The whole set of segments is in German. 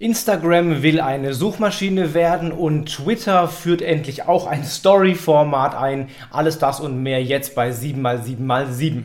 Instagram will eine Suchmaschine werden und Twitter führt endlich auch ein Story-Format ein. Alles das und mehr jetzt bei 7x7x7.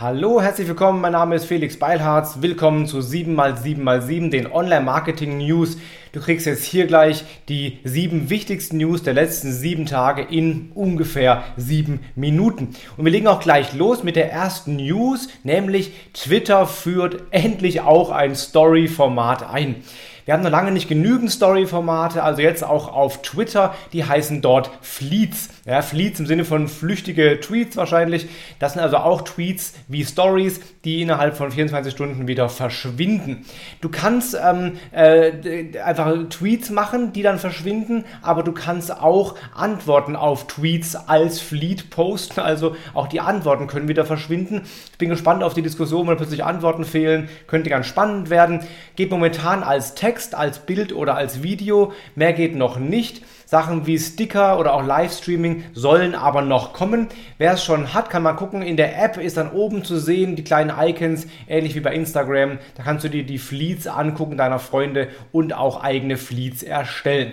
Hallo, herzlich willkommen. Mein Name ist Felix Beilharz. Willkommen zu 7x7x7, den Online-Marketing-News. Du kriegst jetzt hier gleich die sieben wichtigsten News der letzten sieben Tage in ungefähr sieben Minuten. Und wir legen auch gleich los mit der ersten News, nämlich Twitter führt endlich auch ein Story-Format ein. Wir haben noch lange nicht genügend Story-Formate, also jetzt auch auf Twitter, die heißen dort Fleets. Ja, Fleets im Sinne von flüchtige Tweets wahrscheinlich. Das sind also auch Tweets wie Stories, die innerhalb von 24 Stunden wieder verschwinden. Du kannst ähm, äh, einfach Tweets machen, die dann verschwinden, aber du kannst auch Antworten auf Tweets als Fleet posten, also auch die Antworten können wieder verschwinden. Ich bin gespannt auf die Diskussion, wenn plötzlich Antworten fehlen, könnte ganz spannend werden. Geht momentan als Text Text, als Bild oder als Video. Mehr geht noch nicht. Sachen wie Sticker oder auch Livestreaming sollen aber noch kommen. Wer es schon hat, kann mal gucken. In der App ist dann oben zu sehen die kleinen Icons, ähnlich wie bei Instagram. Da kannst du dir die Fleets angucken deiner Freunde und auch eigene Fleets erstellen.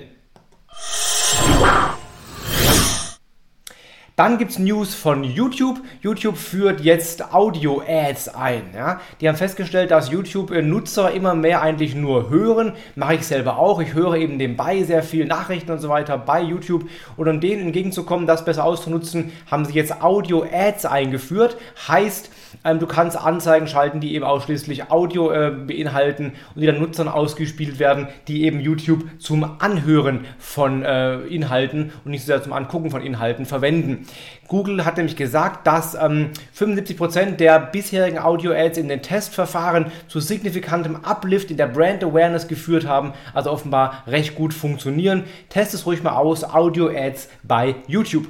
Dann gibt es News von YouTube. YouTube führt jetzt Audio-Ads ein. Ja? Die haben festgestellt, dass YouTube-Nutzer immer mehr eigentlich nur hören. Mache ich selber auch. Ich höre eben nebenbei sehr viel Nachrichten und so weiter bei YouTube. Und um denen entgegenzukommen, das besser auszunutzen, haben sie jetzt Audio-Ads eingeführt. Heißt, ähm, du kannst Anzeigen schalten, die eben ausschließlich Audio äh, beinhalten und die dann Nutzern ausgespielt werden, die eben YouTube zum Anhören von äh, Inhalten und nicht so sehr zum Angucken von Inhalten verwenden. Google hat nämlich gesagt, dass ähm, 75% der bisherigen Audio-Ads in den Testverfahren zu signifikantem Uplift in der Brand Awareness geführt haben, also offenbar recht gut funktionieren. Test es ruhig mal aus, Audio-Ads bei YouTube.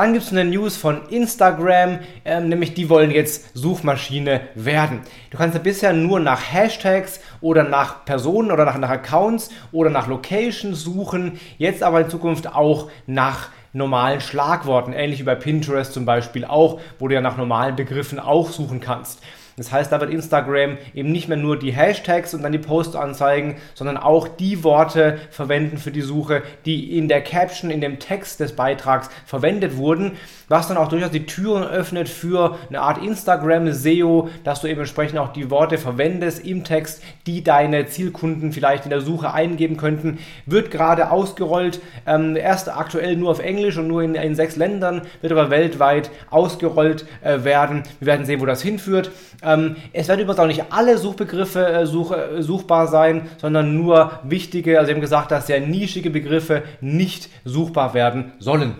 Dann gibt es eine News von Instagram, ähm, nämlich die wollen jetzt Suchmaschine werden. Du kannst ja bisher nur nach Hashtags oder nach Personen oder nach, nach Accounts oder nach Locations suchen, jetzt aber in Zukunft auch nach normalen Schlagworten, ähnlich wie bei Pinterest zum Beispiel auch, wo du ja nach normalen Begriffen auch suchen kannst. Das heißt, da wird Instagram eben nicht mehr nur die Hashtags und dann die Posts anzeigen, sondern auch die Worte verwenden für die Suche, die in der Caption, in dem Text des Beitrags verwendet wurden, was dann auch durchaus die Türen öffnet für eine Art Instagram-SEO, dass du eben entsprechend auch die Worte verwendest im Text, die deine Zielkunden vielleicht in der Suche eingeben könnten. Wird gerade ausgerollt, ähm, erst aktuell nur auf Englisch und nur in, in sechs Ländern, wird aber weltweit ausgerollt äh, werden. Wir werden sehen, wo das hinführt. Es werden übrigens auch nicht alle Suchbegriffe äh, such, äh, suchbar sein, sondern nur wichtige, also eben gesagt, dass sehr nischige Begriffe nicht suchbar werden sollen.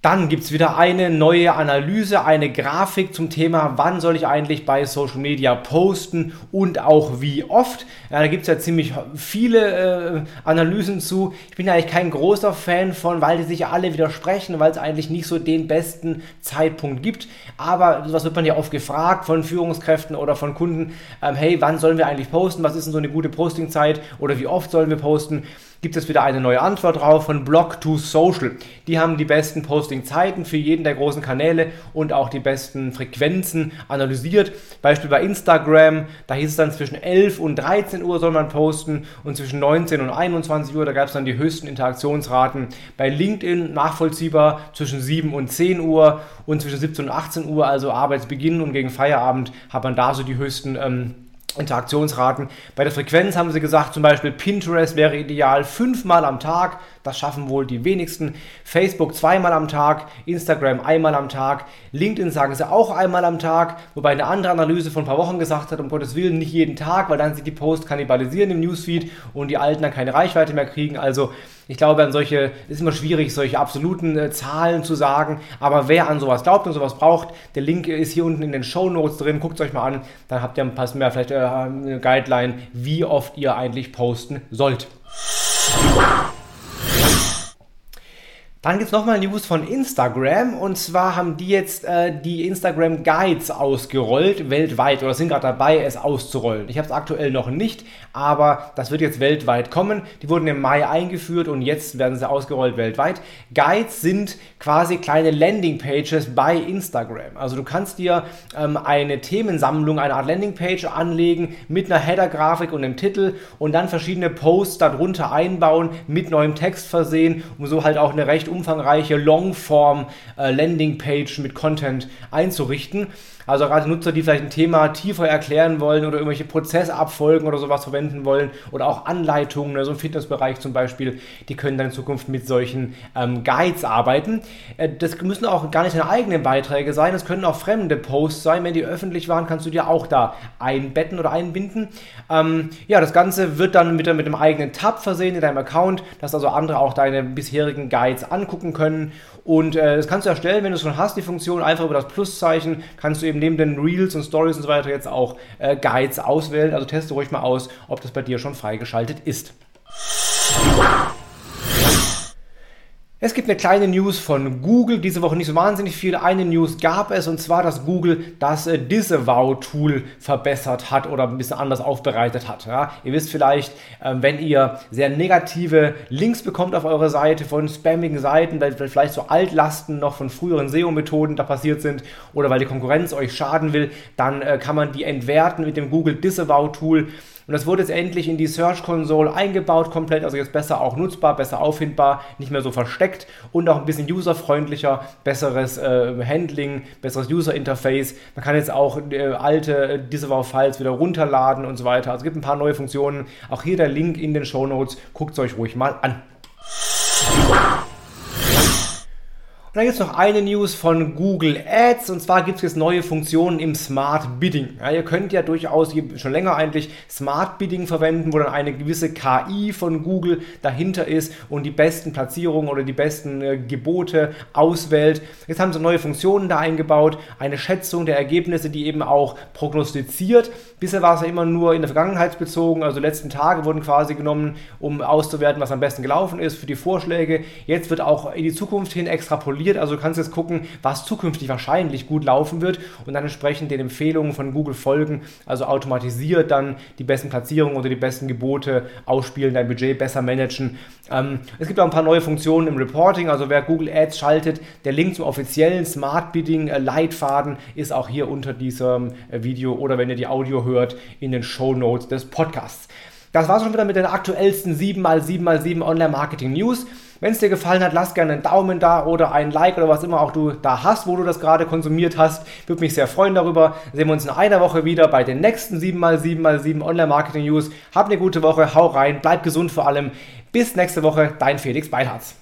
Dann gibt es wieder eine neue Analyse, eine Grafik zum Thema, wann soll ich eigentlich bei Social Media posten und auch wie oft. Ja, da gibt es ja ziemlich viele äh, Analysen zu. Ich bin eigentlich kein großer Fan von, weil die sich alle widersprechen, weil es eigentlich nicht so den besten Zeitpunkt gibt. Aber was wird man ja oft gefragt von Führungskräften oder von Kunden, ähm, hey, wann sollen wir eigentlich posten? Was ist denn so eine gute Postingzeit? Oder wie oft sollen wir posten? Gibt es wieder eine neue Antwort drauf von Blog to Social. Die haben die besten Posting-Zeiten für jeden der großen Kanäle und auch die besten Frequenzen analysiert. Beispiel bei Instagram, da hieß es dann zwischen 11 und 13 Uhr soll man posten und zwischen 19 und 21 Uhr, da gab es dann die höchsten Interaktionsraten. Bei LinkedIn nachvollziehbar zwischen 7 und 10 Uhr und zwischen 17 und 18 Uhr, also Arbeitsbeginn und gegen Feierabend, hat man da so die höchsten ähm, Interaktionsraten. Bei der Frequenz haben sie gesagt, zum Beispiel Pinterest wäre ideal fünfmal am Tag. Das schaffen wohl die wenigsten. Facebook zweimal am Tag, Instagram einmal am Tag, LinkedIn sagen sie auch einmal am Tag, wobei eine andere Analyse von ein paar Wochen gesagt hat, um Gottes Willen nicht jeden Tag, weil dann sich die Posts kannibalisieren im Newsfeed und die Alten dann keine Reichweite mehr kriegen. Also ich glaube, an solche, ist immer schwierig, solche absoluten äh, Zahlen zu sagen, aber wer an sowas glaubt und sowas braucht, der Link ist hier unten in den Show Notes drin, guckt es euch mal an, dann habt ihr ein paar mehr, vielleicht äh, eine Guideline, wie oft ihr eigentlich posten sollt. Dann gibt es nochmal News von Instagram und zwar haben die jetzt äh, die Instagram Guides ausgerollt, weltweit oder sind gerade dabei, es auszurollen. Ich habe es aktuell noch nicht, aber das wird jetzt weltweit kommen. Die wurden im Mai eingeführt und jetzt werden sie ausgerollt weltweit. Guides sind quasi kleine Landingpages bei Instagram. Also du kannst dir ähm, eine Themensammlung, eine Art Landingpage anlegen mit einer Header-Grafik und einem Titel und dann verschiedene Posts darunter einbauen, mit neuem Text versehen, um so halt auch eine recht recht umfangreiche Longform äh, mit Content einzurichten. Also gerade Nutzer, die vielleicht ein Thema tiefer erklären wollen oder irgendwelche Prozessabfolgen oder sowas verwenden wollen oder auch Anleitungen, also im Fitnessbereich zum Beispiel, die können dann in Zukunft mit solchen ähm, Guides arbeiten. Äh, das müssen auch gar nicht deine eigenen Beiträge sein, das können auch fremde Posts sein. Wenn die öffentlich waren, kannst du dir auch da einbetten oder einbinden. Ähm, ja, das Ganze wird dann mit, mit einem eigenen Tab versehen in deinem Account, dass also andere auch deine bisherigen Guides angucken können. Und äh, das kannst du erstellen, wenn du es schon hast, die Funktion, einfach über das Pluszeichen kannst du eben neben den Reels und Stories und so weiter jetzt auch äh, Guides auswählen. Also teste ruhig mal aus, ob das bei dir schon freigeschaltet ist. Es gibt eine kleine News von Google, diese Woche nicht so wahnsinnig viel. Eine News gab es und zwar, dass Google das äh, Disavow-Tool verbessert hat oder ein bisschen anders aufbereitet hat. Ja, ihr wisst vielleicht, äh, wenn ihr sehr negative Links bekommt auf eurer Seite von spammigen Seiten, weil vielleicht so Altlasten noch von früheren SEO-Methoden da passiert sind oder weil die Konkurrenz euch schaden will, dann äh, kann man die entwerten mit dem Google Disavow-Tool. Und das wurde jetzt endlich in die Search Console eingebaut, komplett, also jetzt besser auch nutzbar, besser auffindbar, nicht mehr so versteckt und auch ein bisschen userfreundlicher, besseres äh, Handling, besseres User Interface. Man kann jetzt auch äh, alte Disavow-Files wieder runterladen und so weiter. Also es gibt ein paar neue Funktionen. Auch hier der Link in den Show Notes. Guckt es euch ruhig mal an. Dann gibt es noch eine News von Google Ads und zwar gibt es jetzt neue Funktionen im Smart Bidding. Ja, ihr könnt ja durchaus schon länger eigentlich Smart Bidding verwenden, wo dann eine gewisse KI von Google dahinter ist und die besten Platzierungen oder die besten äh, Gebote auswählt. Jetzt haben sie neue Funktionen da eingebaut, eine Schätzung der Ergebnisse, die eben auch prognostiziert. Bisher war es ja immer nur in der Vergangenheit bezogen, also letzten Tage wurden quasi genommen, um auszuwerten, was am besten gelaufen ist für die Vorschläge. Jetzt wird auch in die Zukunft hin extrapoliert extrapoliert. Also du kannst jetzt gucken, was zukünftig wahrscheinlich gut laufen wird und dann entsprechend den Empfehlungen von Google folgen. Also automatisiert dann die besten Platzierungen oder die besten Gebote ausspielen, dein Budget besser managen. Ähm, es gibt auch ein paar neue Funktionen im Reporting. Also wer Google Ads schaltet, der Link zum offiziellen Smart Bidding äh, Leitfaden ist auch hier unter diesem äh, Video oder wenn ihr die Audio hört, in den Show Notes des Podcasts. Das war schon wieder mit den aktuellsten 7x7x7 Online Marketing News. Wenn es dir gefallen hat, lass gerne einen Daumen da oder ein Like oder was immer auch du da hast, wo du das gerade konsumiert hast. Würde mich sehr freuen darüber. Sehen wir uns in einer Woche wieder bei den nächsten 7x7x7 Online Marketing News. Hab eine gute Woche, hau rein, bleib gesund vor allem. Bis nächste Woche, dein Felix Beilharz.